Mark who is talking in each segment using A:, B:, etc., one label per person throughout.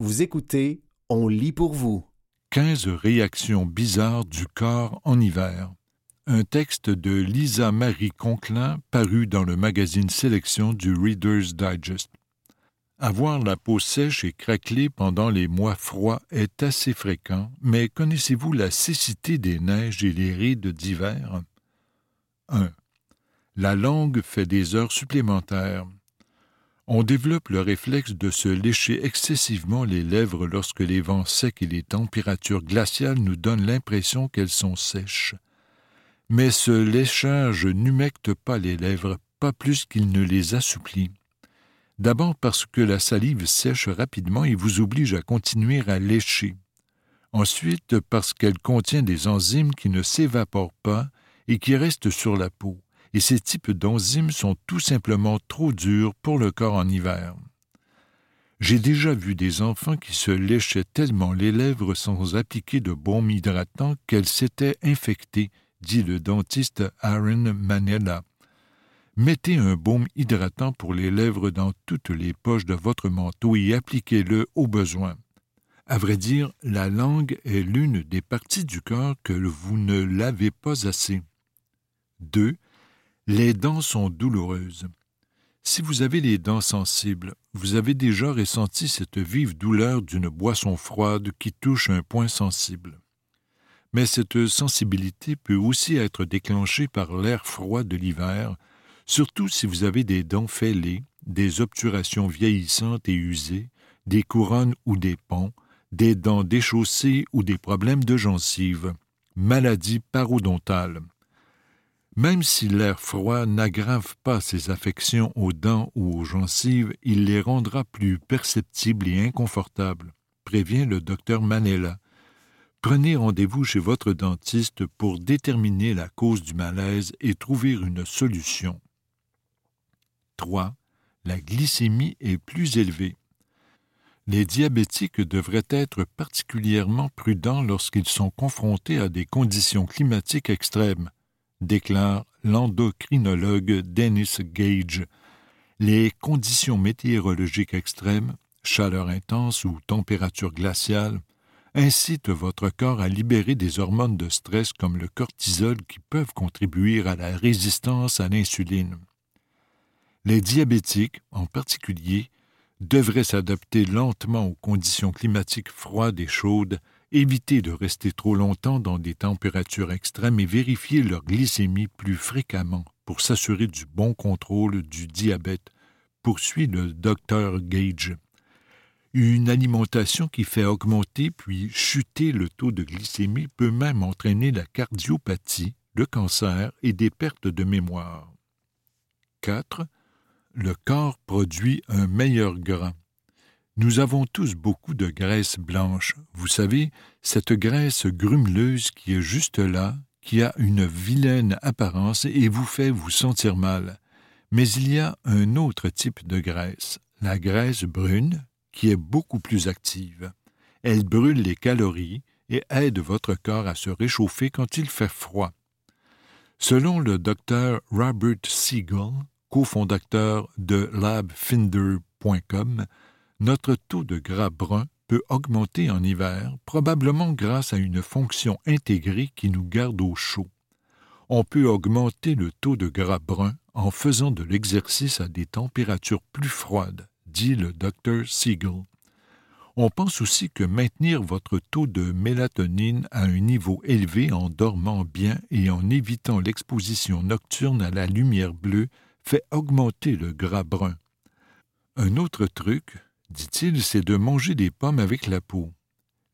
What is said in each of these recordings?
A: Vous écoutez On lit pour vous.
B: 15 réactions bizarres du corps en hiver. Un texte de Lisa Marie Conklin paru dans le magazine Sélection du Reader's Digest. Avoir la peau sèche et craquelée pendant les mois froids est assez fréquent, mais connaissez-vous la cécité des neiges et les rides d'hiver? 1. La langue fait des heures supplémentaires. On développe le réflexe de se lécher excessivement les lèvres lorsque les vents secs et les températures glaciales nous donnent l'impression qu'elles sont sèches. Mais ce léchage n'humecte pas les lèvres, pas plus qu'il ne les assouplit. D'abord parce que la salive sèche rapidement et vous oblige à continuer à lécher. Ensuite parce qu'elle contient des enzymes qui ne s'évaporent pas et qui restent sur la peau et ces types d'enzymes sont tout simplement trop durs pour le corps en hiver. J'ai déjà vu des enfants qui se léchaient tellement les lèvres sans appliquer de baume hydratant qu'elles s'étaient infectées, dit le dentiste Aaron Manella. Mettez un baume hydratant pour les lèvres dans toutes les poches de votre manteau et appliquez-le au besoin. À vrai dire, la langue est l'une des parties du corps que vous ne lavez pas assez. 2. Les dents sont douloureuses. Si vous avez les dents sensibles, vous avez déjà ressenti cette vive douleur d'une boisson froide qui touche un point sensible. Mais cette sensibilité peut aussi être déclenchée par l'air froid de l'hiver, surtout si vous avez des dents fêlées, des obturations vieillissantes et usées, des couronnes ou des ponts, des dents déchaussées ou des problèmes de gencives, maladies parodontales. Même si l'air froid n'aggrave pas ces affections aux dents ou aux gencives, il les rendra plus perceptibles et inconfortables, prévient le docteur Manella. Prenez rendez-vous chez votre dentiste pour déterminer la cause du malaise et trouver une solution. 3. La glycémie est plus élevée. Les diabétiques devraient être particulièrement prudents lorsqu'ils sont confrontés à des conditions climatiques extrêmes déclare l'endocrinologue Dennis Gage. Les conditions météorologiques extrêmes, chaleur intense ou température glaciale, incitent votre corps à libérer des hormones de stress comme le cortisol qui peuvent contribuer à la résistance à l'insuline. Les diabétiques, en particulier, devraient s'adapter lentement aux conditions climatiques froides et chaudes éviter de rester trop longtemps dans des températures extrêmes et vérifier leur glycémie plus fréquemment pour s'assurer du bon contrôle du diabète, poursuit le docteur Gage. Une alimentation qui fait augmenter puis chuter le taux de glycémie peut même entraîner la cardiopathie, le cancer et des pertes de mémoire. 4. Le corps produit un meilleur gras. Nous avons tous beaucoup de graisse blanche. Vous savez, cette graisse grumeleuse qui est juste là, qui a une vilaine apparence et vous fait vous sentir mal. Mais il y a un autre type de graisse, la graisse brune, qui est beaucoup plus active. Elle brûle les calories et aide votre corps à se réchauffer quand il fait froid. Selon le docteur Robert Siegel, cofondateur de labfinder.com, notre taux de gras brun peut augmenter en hiver, probablement grâce à une fonction intégrée qui nous garde au chaud. On peut augmenter le taux de gras brun en faisant de l'exercice à des températures plus froides, dit le Dr. Siegel. On pense aussi que maintenir votre taux de mélatonine à un niveau élevé en dormant bien et en évitant l'exposition nocturne à la lumière bleue fait augmenter le gras brun. Un autre truc, dit-il, c'est de manger des pommes avec la peau.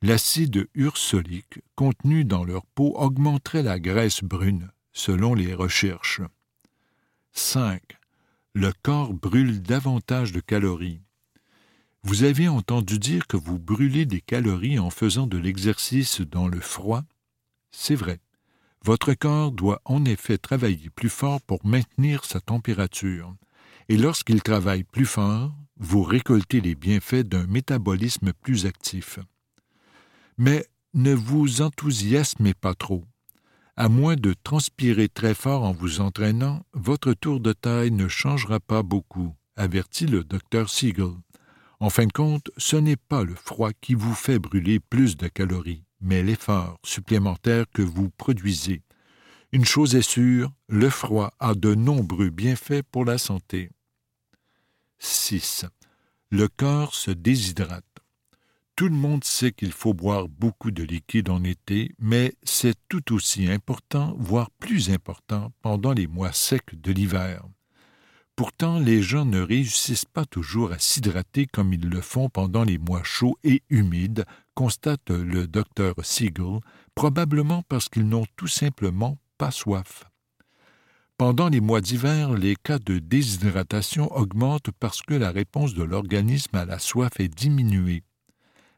B: L'acide ursolique contenu dans leur peau augmenterait la graisse brune, selon les recherches. 5. Le corps brûle davantage de calories. Vous avez entendu dire que vous brûlez des calories en faisant de l'exercice dans le froid? C'est vrai. Votre corps doit en effet travailler plus fort pour maintenir sa température. Et lorsqu'il travaille plus fort, vous récoltez les bienfaits d'un métabolisme plus actif. Mais ne vous enthousiasmez pas trop. À moins de transpirer très fort en vous entraînant, votre tour de taille ne changera pas beaucoup, avertit le docteur Siegel. En fin de compte, ce n'est pas le froid qui vous fait brûler plus de calories, mais l'effort supplémentaire que vous produisez. Une chose est sûre, le froid a de nombreux bienfaits pour la santé. 6. Le corps se déshydrate. Tout le monde sait qu'il faut boire beaucoup de liquide en été, mais c'est tout aussi important, voire plus important, pendant les mois secs de l'hiver. Pourtant, les gens ne réussissent pas toujours à s'hydrater comme ils le font pendant les mois chauds et humides, constate le docteur Siegel, probablement parce qu'ils n'ont tout simplement pas soif. Pendant les mois d'hiver, les cas de déshydratation augmentent parce que la réponse de l'organisme à la soif est diminuée.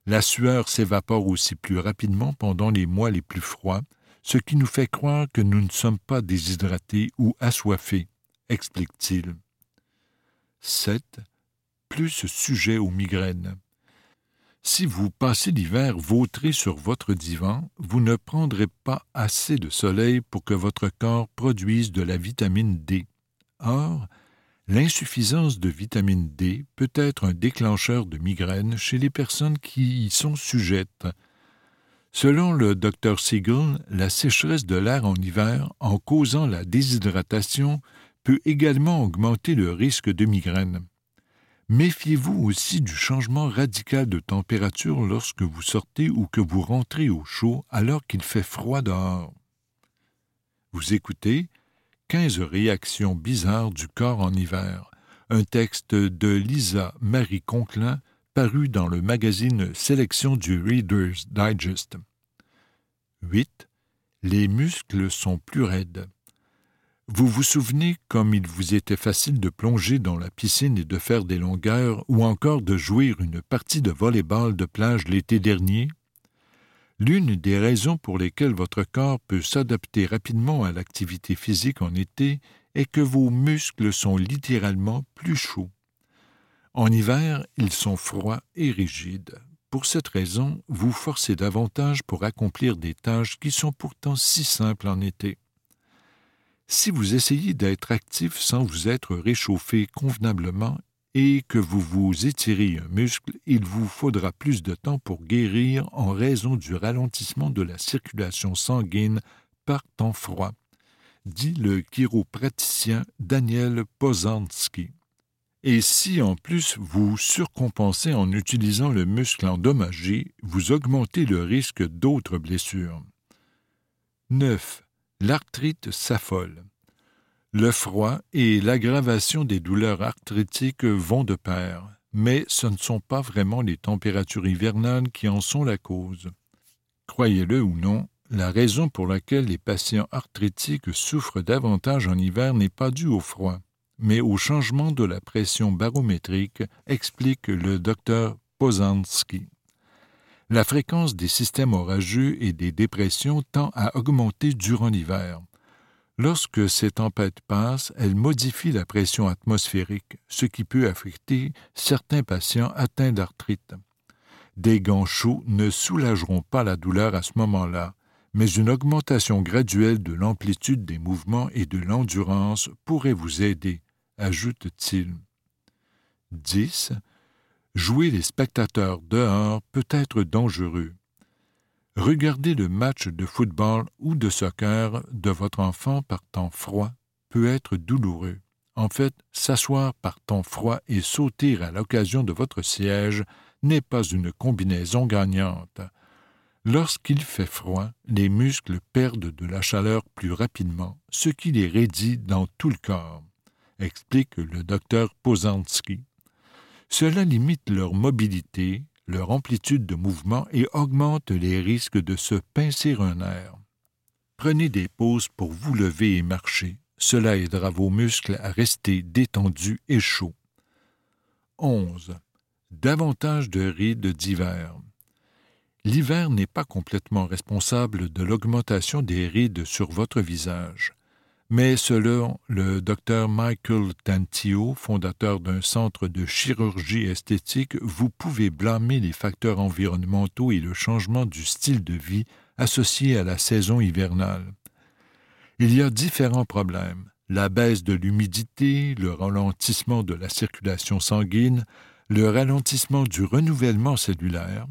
B: La sueur s'évapore aussi plus rapidement pendant les mois les plus froids, ce qui nous fait croire que nous ne sommes pas déshydratés ou assoiffés, explique-t-il. 7. Plus sujet aux migraines. Si vous passez l'hiver vautré sur votre divan, vous ne prendrez pas assez de soleil pour que votre corps produise de la vitamine D. Or, l'insuffisance de vitamine D peut être un déclencheur de migraine chez les personnes qui y sont sujettes. Selon le Dr Siegel, la sécheresse de l'air en hiver, en causant la déshydratation, peut également augmenter le risque de migraine. Méfiez-vous aussi du changement radical de température lorsque vous sortez ou que vous rentrez au chaud alors qu'il fait froid dehors? Vous écoutez 15 réactions bizarres du corps en hiver, un texte de Lisa Marie Conklin paru dans le magazine Sélection du Reader's Digest. 8. Les muscles sont plus raides. Vous vous souvenez comme il vous était facile de plonger dans la piscine et de faire des longueurs ou encore de jouer une partie de volleyball de plage l'été dernier? L'une des raisons pour lesquelles votre corps peut s'adapter rapidement à l'activité physique en été est que vos muscles sont littéralement plus chauds. En hiver, ils sont froids et rigides. Pour cette raison, vous forcez davantage pour accomplir des tâches qui sont pourtant si simples en été. Si vous essayez d'être actif sans vous être réchauffé convenablement et que vous vous étirez un muscle, il vous faudra plus de temps pour guérir en raison du ralentissement de la circulation sanguine par temps froid, dit le chiropraticien Daniel Pozanski. Et si en plus vous surcompensez en utilisant le muscle endommagé, vous augmentez le risque d'autres blessures. 9 l'arthrite s'affole. Le froid et l'aggravation des douleurs arthritiques vont de pair, mais ce ne sont pas vraiment les températures hivernales qui en sont la cause. Croyez-le ou non, la raison pour laquelle les patients arthritiques souffrent davantage en hiver n'est pas due au froid, mais au changement de la pression barométrique, explique le docteur Pozanski la fréquence des systèmes orageux et des dépressions tend à augmenter durant l'hiver. Lorsque ces tempêtes passent, elles modifient la pression atmosphérique, ce qui peut affecter certains patients atteints d'arthrite. Des gants chauds ne soulageront pas la douleur à ce moment-là, mais une augmentation graduelle de l'amplitude des mouvements et de l'endurance pourrait vous aider, ajoute-t-il. 10. Jouer les spectateurs dehors peut être dangereux. Regarder le match de football ou de soccer de votre enfant par temps froid peut être douloureux. En fait, s'asseoir par temps froid et sauter à l'occasion de votre siège n'est pas une combinaison gagnante. Lorsqu'il fait froid, les muscles perdent de la chaleur plus rapidement, ce qui les raidit dans tout le corps, explique le docteur Pozanski. Cela limite leur mobilité, leur amplitude de mouvement et augmente les risques de se pincer un air. Prenez des pauses pour vous lever et marcher. Cela aidera vos muscles à rester détendus et chauds. 11. Davantage de rides d'hiver. L'hiver n'est pas complètement responsable de l'augmentation des rides sur votre visage. Mais selon le docteur Michael Tantio, fondateur d'un centre de chirurgie esthétique, vous pouvez blâmer les facteurs environnementaux et le changement du style de vie associé à la saison hivernale. Il y a différents problèmes la baisse de l'humidité, le ralentissement de la circulation sanguine, le ralentissement du renouvellement cellulaire,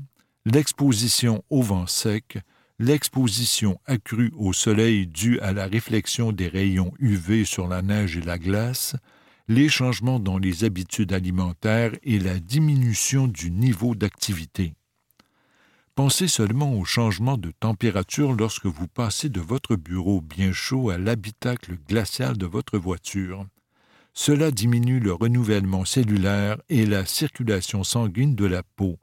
B: l'exposition au vent sec, l'exposition accrue au soleil due à la réflexion des rayons UV sur la neige et la glace, les changements dans les habitudes alimentaires et la diminution du niveau d'activité. Pensez seulement au changement de température lorsque vous passez de votre bureau bien chaud à l'habitacle glacial de votre voiture. Cela diminue le renouvellement cellulaire et la circulation sanguine de la peau,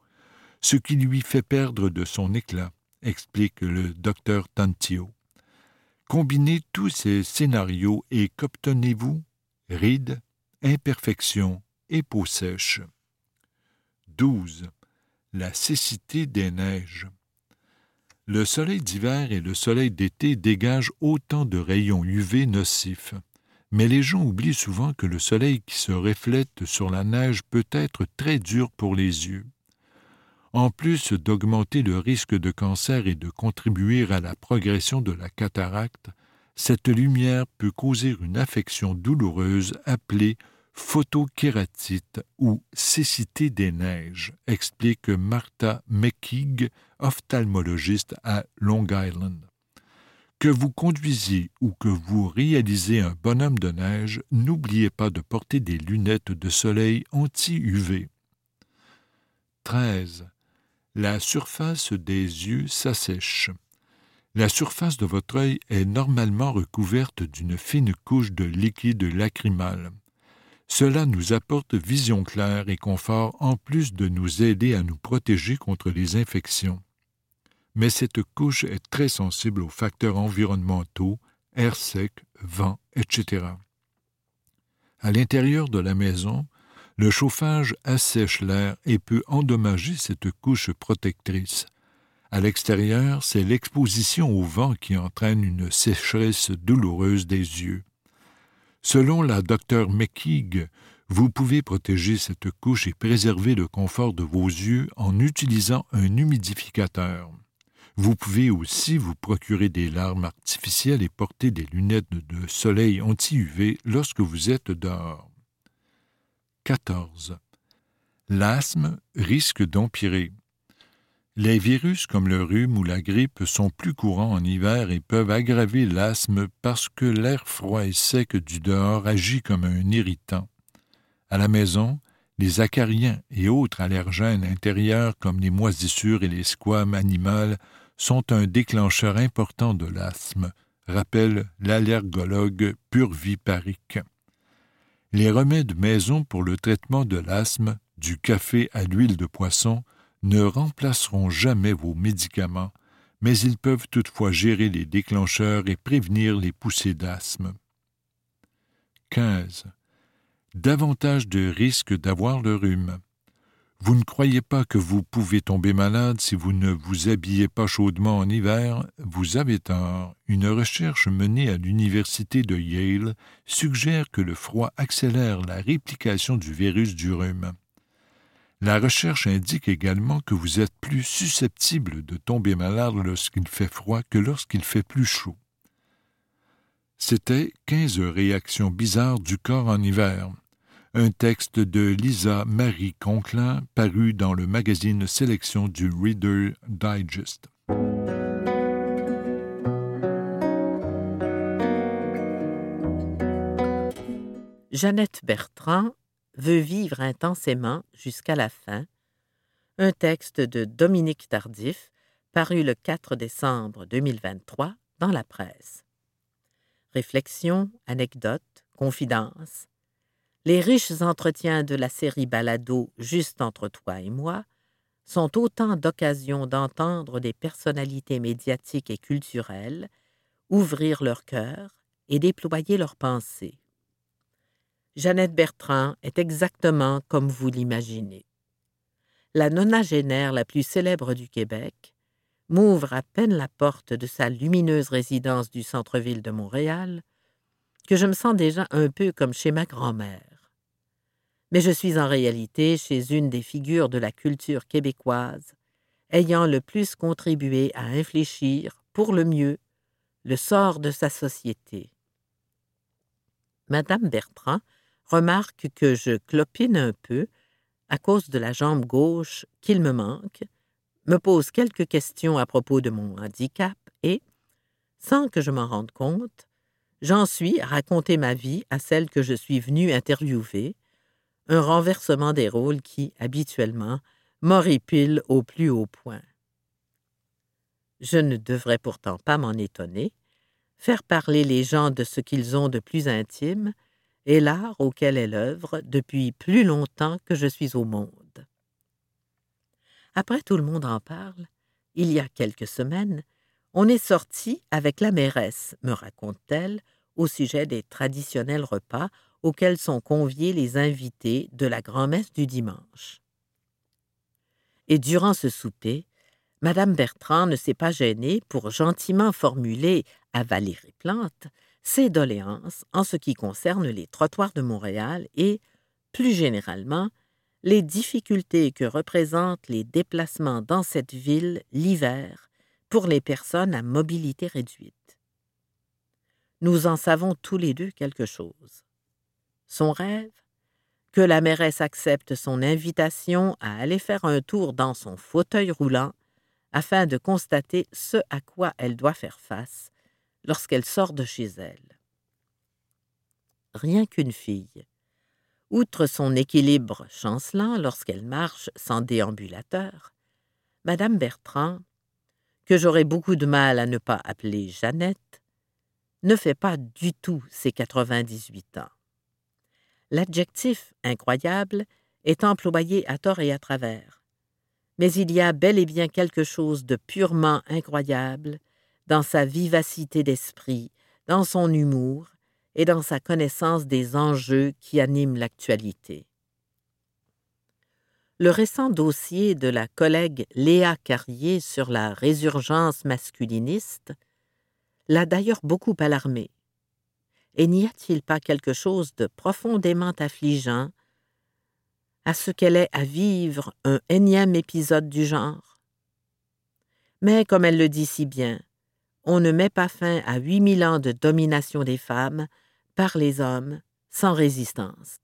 B: ce qui lui fait perdre de son éclat, explique le docteur Tantio. Combinez tous ces scénarios et qu'obtenez-vous Rides, imperfections et peau sèche. 12 la cécité des neiges. Le soleil d'hiver et le soleil d'été dégagent autant de rayons UV nocifs, mais les gens oublient souvent que le soleil qui se reflète sur la neige peut être très dur pour les yeux. En plus d'augmenter le risque de cancer et de contribuer à la progression de la cataracte, cette lumière peut causer une affection douloureuse appelée photokératite ou cécité des neiges, explique Martha McKeague, ophtalmologiste à Long Island. Que vous conduisiez ou que vous réalisez un bonhomme de neige, n'oubliez pas de porter des lunettes de soleil anti-UV. 13. La surface des yeux s'assèche. La surface de votre œil est normalement recouverte d'une fine couche de liquide lacrymal. Cela nous apporte vision claire et confort en plus de nous aider à nous protéger contre les infections. Mais cette couche est très sensible aux facteurs environnementaux, air sec, vent, etc. À l'intérieur de la maison, le chauffage assèche l'air et peut endommager cette couche protectrice. À l'extérieur, c'est l'exposition au vent qui entraîne une sécheresse douloureuse des yeux. Selon la docteur McKeague, vous pouvez protéger cette couche et préserver le confort de vos yeux en utilisant un humidificateur. Vous pouvez aussi vous procurer des larmes artificielles et porter des lunettes de soleil anti-UV lorsque vous êtes dehors. 14. L'asthme risque d'empirer. Les virus comme le rhume ou la grippe sont plus courants en hiver et peuvent aggraver l'asthme parce que l'air froid et sec du dehors agit comme un irritant. À la maison, les acariens et autres allergènes intérieurs comme les moisissures et les squames animales sont un déclencheur important de l'asthme, rappelle l'allergologue purviparique. Les remèdes maison pour le traitement de l'asthme, du café à l'huile de poisson, ne remplaceront jamais vos médicaments, mais ils peuvent toutefois gérer les déclencheurs et prévenir les poussées d'asthme. 15. Davantage de risques d'avoir le rhume. Vous ne croyez pas que vous pouvez tomber malade si vous ne vous habillez pas chaudement en hiver? Vous avez tort. Une recherche menée à l'université de Yale suggère que le froid accélère la réplication du virus du rhume. La recherche indique également que vous êtes plus susceptible de tomber malade lorsqu'il fait froid que lorsqu'il fait plus chaud. C'était Quinze réactions bizarres du corps en hiver, un texte de Lisa Marie Conklin paru dans le magazine Sélection du Reader Digest.
C: Jeannette Bertrand veut vivre intensément jusqu'à la fin, un texte de Dominique Tardif, paru le 4 décembre 2023 dans la presse. Réflexions, anecdotes, confidences. Les riches entretiens de la série Balado Juste entre toi et moi sont autant d'occasions d'entendre des personnalités médiatiques et culturelles ouvrir leur cœur et déployer leurs pensées. Jeannette Bertrand est exactement comme vous l'imaginez. La nonagénaire la plus célèbre du Québec m'ouvre à peine la porte de sa lumineuse résidence du centre-ville de Montréal que je me sens déjà un peu comme chez ma grand-mère. Mais je suis en réalité chez une des figures de la culture québécoise ayant le plus contribué à infléchir, pour le mieux, le sort de sa société. Madame Bertrand remarque que je clopine un peu à cause de la jambe gauche qu'il me manque, me pose quelques questions à propos de mon handicap et, sans que je m'en rende compte, j'en suis à raconter ma vie à celle que je suis venu interviewer, un renversement des rôles qui, habituellement, m'horripile au plus haut point. Je ne devrais pourtant pas m'en étonner. Faire parler les gens de ce qu'ils ont de plus intime est l'art auquel elle œuvre depuis plus longtemps que je suis au monde. Après tout le monde en parle, il y a quelques semaines, on est sorti avec la mairesse, me raconte-t-elle, au sujet des traditionnels repas auxquels sont conviés les invités de la grand-messe du dimanche. Et durant ce souper, Madame Bertrand ne s'est pas gênée pour gentiment formuler à Valérie Plante ses doléances en ce qui concerne les trottoirs de Montréal et, plus généralement, les difficultés que représentent les déplacements dans cette ville l'hiver pour les personnes à mobilité réduite. Nous en savons tous les deux quelque chose. Son rêve Que la mairesse accepte son invitation à aller faire un tour dans son fauteuil roulant afin de constater ce à quoi elle doit faire face lorsqu'elle sort de chez elle. Rien qu'une fille. Outre son équilibre chancelant lorsqu'elle marche sans déambulateur, Madame Bertrand, que j'aurais beaucoup de mal à ne pas appeler Jeannette, ne fait pas du tout ses 98 ans. L'adjectif incroyable est employé à tort et à travers mais il y a bel et bien quelque chose de purement incroyable dans sa vivacité d'esprit, dans son humour et dans sa connaissance des enjeux qui animent l'actualité. Le récent dossier de la collègue Léa Carrier sur la résurgence masculiniste l'a d'ailleurs beaucoup alarmée. Et n'y a-t-il pas quelque chose de profondément affligeant à ce qu'elle ait à vivre un énième épisode du genre? Mais, comme elle le dit si bien, on ne met pas fin à huit mille ans de domination des femmes par les hommes sans résistance.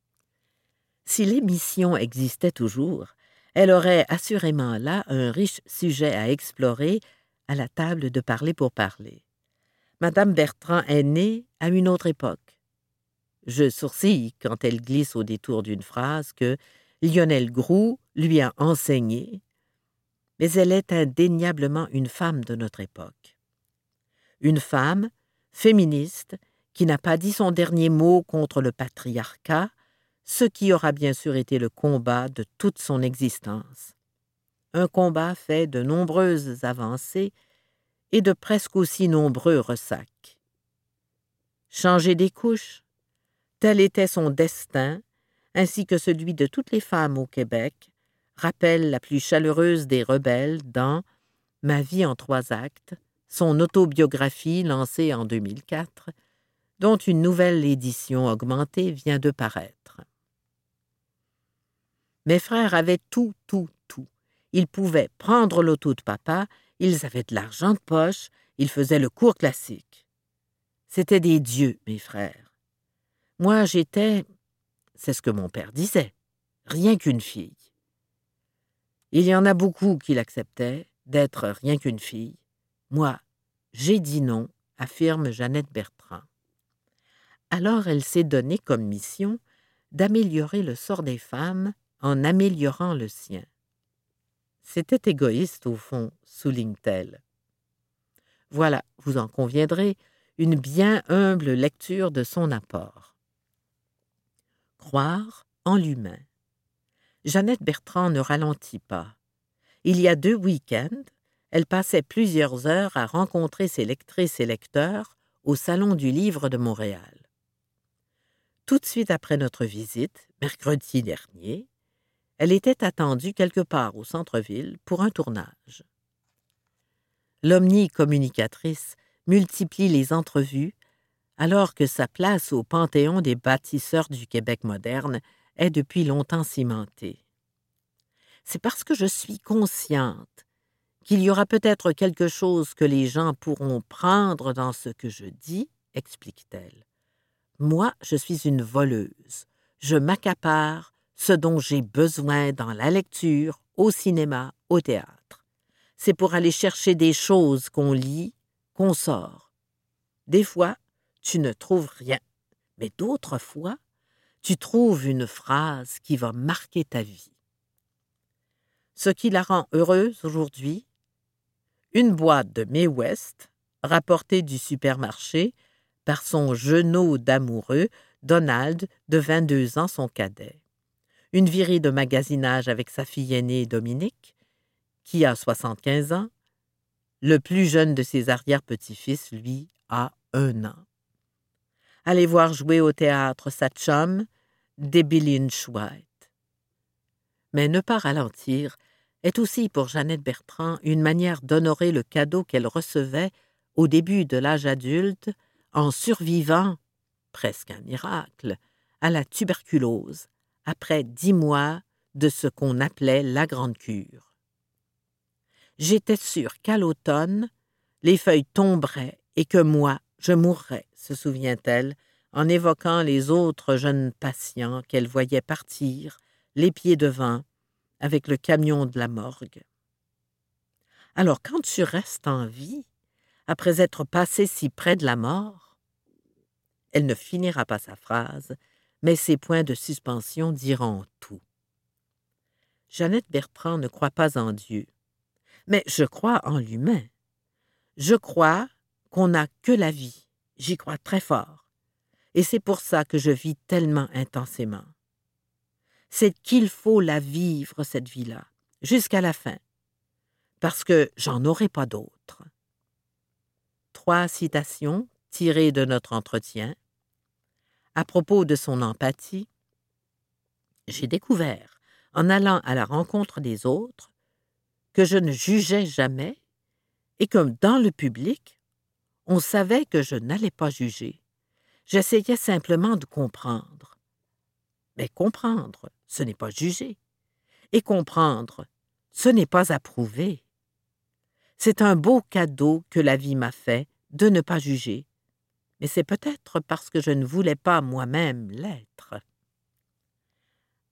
C: Si l'émission existait toujours, elle aurait assurément là un riche sujet à explorer à la table de parler pour parler. Madame Bertrand est née à une autre époque. Je sourcille quand elle glisse au détour d'une phrase que Lionel Groux lui a enseigné, mais elle est indéniablement une femme de notre époque. Une femme féministe qui n'a pas dit son dernier mot contre le patriarcat, ce qui aura bien sûr été le combat de toute son existence. Un combat fait de nombreuses avancées et de presque aussi nombreux ressacs. Changer des couches, tel était son destin ainsi que celui de toutes les femmes au Québec, rappelle la plus chaleureuse des rebelles dans Ma vie en trois actes, son autobiographie lancée en 2004, dont une nouvelle édition augmentée vient de paraître. Mes frères avaient tout, tout, tout. Ils pouvaient prendre l'auto de papa, ils avaient de l'argent de poche, ils faisaient le cours classique. C'étaient des dieux, mes frères. Moi, j'étais, c'est ce que mon père disait. Rien qu'une fille. Il y en a beaucoup qui l'acceptaient, d'être rien qu'une fille. Moi, j'ai dit non, affirme Jeannette Bertrand. Alors elle s'est donnée comme mission d'améliorer le sort des femmes en améliorant le sien. C'était égoïste au fond, souligne-t-elle. Voilà, vous en conviendrez, une bien humble lecture de son apport croire en l'humain. Jeannette Bertrand ne ralentit pas. Il y a deux week-ends, elle passait plusieurs heures à rencontrer ses lectrices et lecteurs au Salon du Livre de Montréal. Tout de suite après notre visite, mercredi dernier, elle était attendue quelque part au centre-ville pour un tournage. L'omnicommunicatrice multiplie les entrevues alors que sa place au panthéon des bâtisseurs du Québec moderne est depuis longtemps cimentée. C'est parce que je suis consciente qu'il y aura peut-être quelque chose que les gens pourront prendre dans ce que je dis, explique-t-elle. Moi, je suis une voleuse. Je m'accapare ce dont j'ai besoin dans la lecture, au cinéma, au théâtre. C'est pour aller chercher des choses qu'on lit, qu'on sort. Des fois, tu ne trouves rien, mais d'autres fois, tu trouves une phrase qui va marquer ta vie. Ce qui la rend heureuse aujourd'hui, une boîte de May West, rapportée du supermarché par son genou d'amoureux, Donald, de 22 ans, son cadet. Une virée de magasinage avec sa fille aînée Dominique, qui a 75 ans. Le plus jeune de ses arrière-petits-fils, lui, a un an. Aller voir jouer au théâtre sa chum, Debbie Lynch White. Mais ne pas ralentir est aussi pour Jeannette Bertrand une manière d'honorer le cadeau qu'elle recevait au début de l'âge adulte en survivant, presque un miracle, à la tuberculose après dix mois de ce qu'on appelait la grande cure. J'étais sûre qu'à l'automne, les feuilles tomberaient et que moi, je mourrais, se souvient-elle, en évoquant les autres jeunes patients qu'elle voyait partir, les pieds devant, avec le camion de la morgue. Alors quand tu restes en vie, après être passé si près de la mort, elle ne finira pas sa phrase, mais ses points de suspension diront tout. Jeannette Bertrand ne croit pas en Dieu, mais je crois en l'humain. Je crois qu'on n'a que la vie, j'y crois très fort, et c'est pour ça que je vis tellement intensément c'est qu'il faut la vivre, cette vie-là, jusqu'à la fin, parce que j'en aurai pas d'autres. Trois citations tirées de notre entretien. À propos de son empathie, j'ai découvert, en allant à la rencontre des autres, que je ne jugeais jamais et comme dans le public, on savait que je n'allais pas juger. J'essayais simplement de comprendre. Mais comprendre, ce n'est pas juger. Et comprendre, ce n'est pas approuver. C'est un beau cadeau que la vie m'a fait de ne pas juger. Mais c'est peut-être parce que je ne voulais pas moi-même l'être.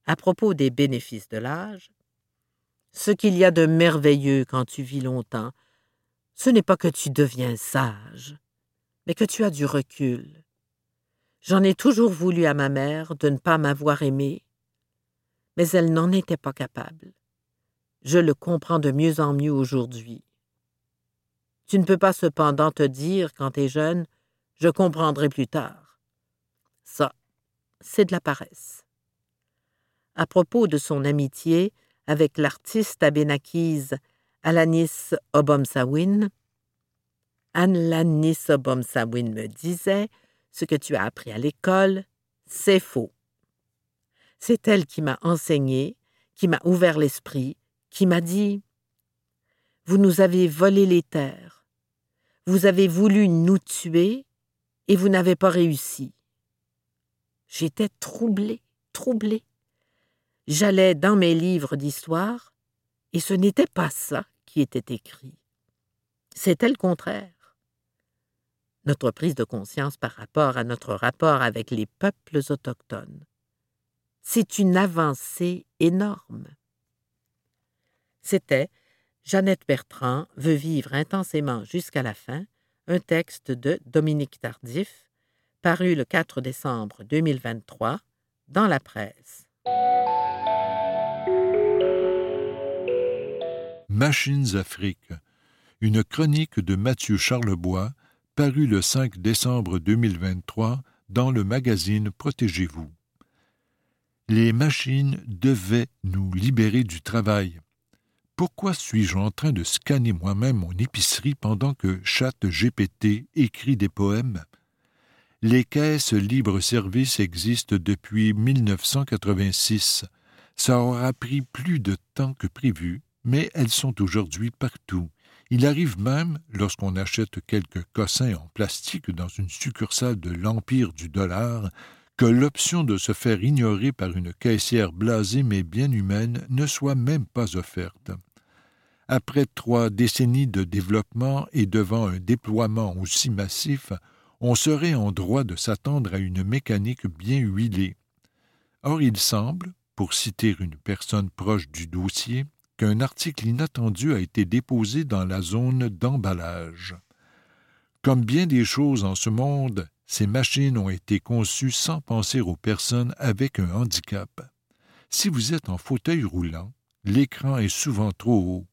C: À propos des bénéfices de l'âge, ce qu'il y a de merveilleux quand tu vis longtemps, ce n'est pas que tu deviens sage, mais que tu as du recul, J'en ai toujours voulu à ma mère de ne pas m'avoir aimé, mais elle n'en était pas capable. Je le comprends de mieux en mieux aujourd'hui. Tu ne peux pas cependant te dire, quand tu es jeune, je comprendrai plus tard. Ça, c'est de la paresse. À propos de son amitié avec l'artiste abénakise Alanis Obomsawin, Alanis Obomsawin me disait ce que tu as appris à l'école, c'est faux. C'est elle qui m'a enseigné, qui m'a ouvert l'esprit, qui m'a dit Vous nous avez volé les terres, vous avez voulu nous tuer, et vous n'avez pas réussi. J'étais troublée, troublée. J'allais dans mes livres d'histoire, et ce n'était pas ça qui était écrit. C'était le contraire notre prise de conscience par rapport à notre rapport avec les peuples autochtones. C'est une avancée énorme. C'était Jeannette Bertrand veut vivre intensément jusqu'à la fin, un texte de Dominique Tardif, paru le 4 décembre 2023 dans la presse.
B: Machines Afrique, une chronique de Mathieu Charlebois paru le 5 décembre 2023 dans le magazine Protégez-vous. Les machines devaient nous libérer du travail. Pourquoi suis-je en train de scanner moi-même mon épicerie pendant que GPT écrit des poèmes? Les caisses libre-service existent depuis 1986. Ça aura pris plus de temps que prévu, mais elles sont aujourd'hui partout. Il arrive même, lorsqu'on achète quelques cossins en plastique dans une succursale de l'Empire du dollar, que l'option de se faire ignorer par une caissière blasée mais bien humaine ne soit même pas offerte. Après trois décennies de développement et devant un déploiement aussi massif, on serait en droit de s'attendre à une mécanique bien huilée. Or il semble, pour citer une personne proche du dossier, qu'un article inattendu a été déposé dans la zone d'emballage. Comme bien des choses en ce monde, ces machines ont été conçues sans penser aux personnes avec un handicap. Si vous êtes en fauteuil roulant, l'écran est souvent trop haut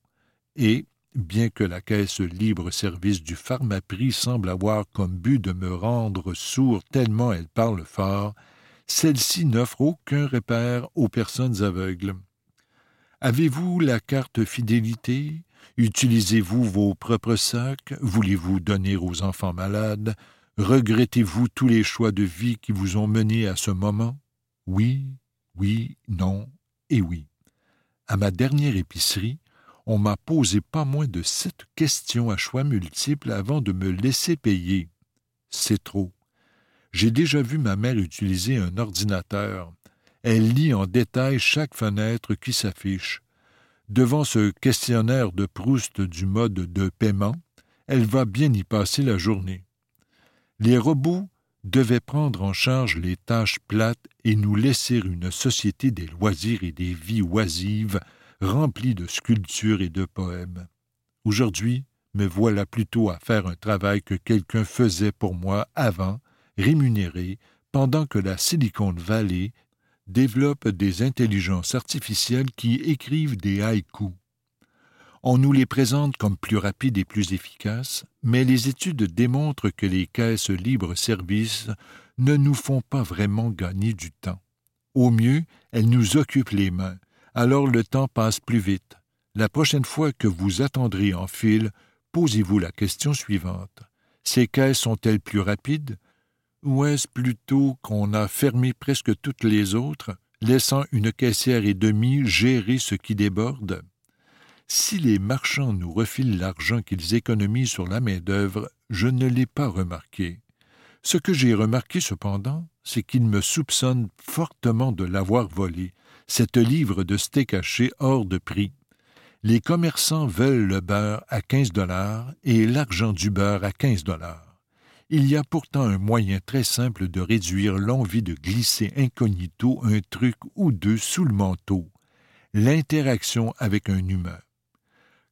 B: et, bien que la caisse libre-service du Pharmaprix semble avoir comme but de me rendre sourd tellement elle parle fort, celle-ci n'offre aucun repère aux personnes aveugles. Avez-vous la carte fidélité? Utilisez-vous vos propres sacs? Voulez-vous donner aux enfants malades? Regrettez-vous tous les choix de vie qui vous ont mené à ce moment? Oui, oui, non et oui. À ma dernière épicerie, on m'a posé pas moins de sept questions à choix multiples avant de me laisser payer. C'est trop. J'ai déjà vu ma mère utiliser un ordinateur. Elle lit en détail chaque fenêtre qui s'affiche. Devant ce questionnaire de Proust du mode de paiement, elle va bien y passer la journée. Les robots devaient prendre en charge les tâches plates et nous laisser une société des loisirs et des vies oisives remplies de sculptures et de poèmes. Aujourd'hui, me voilà plutôt à faire un travail que quelqu'un faisait pour moi avant, rémunéré, pendant que la Silicon Valley développe des intelligences artificielles qui écrivent des haïkus. On nous les présente comme plus rapides et plus efficaces, mais les études démontrent que les caisses libre-service ne nous font pas vraiment gagner du temps. Au mieux, elles nous occupent les mains, alors le temps passe plus vite. La prochaine fois que vous attendrez en file, posez-vous la question suivante. Ces caisses sont-elles plus rapides? Ou est-ce plutôt qu'on a fermé presque toutes les autres, laissant une caissière et demie gérer ce qui déborde? Si les marchands nous refilent l'argent qu'ils économisent sur la main-d'œuvre, je ne l'ai pas remarqué. Ce que j'ai remarqué cependant, c'est qu'ils me soupçonnent fortement de l'avoir volé, cette livre de steak haché hors de prix. Les commerçants veulent le beurre à quinze dollars et l'argent du beurre à quinze dollars. Il y a pourtant un moyen très simple de réduire l'envie de glisser incognito un truc ou deux sous le manteau l'interaction avec un humain.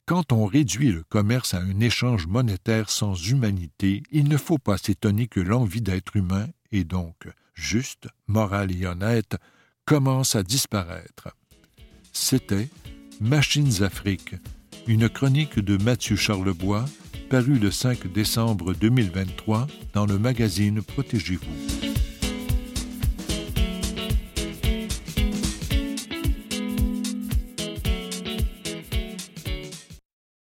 B: Quand on réduit le commerce à un échange monétaire sans humanité, il ne faut pas s'étonner que l'envie d'être humain, et donc juste, morale et honnête, commence à disparaître. C'était Machines Afrique, une chronique de Mathieu Charlebois, parue le 5 décembre 2023 dans le magazine Protégez-vous.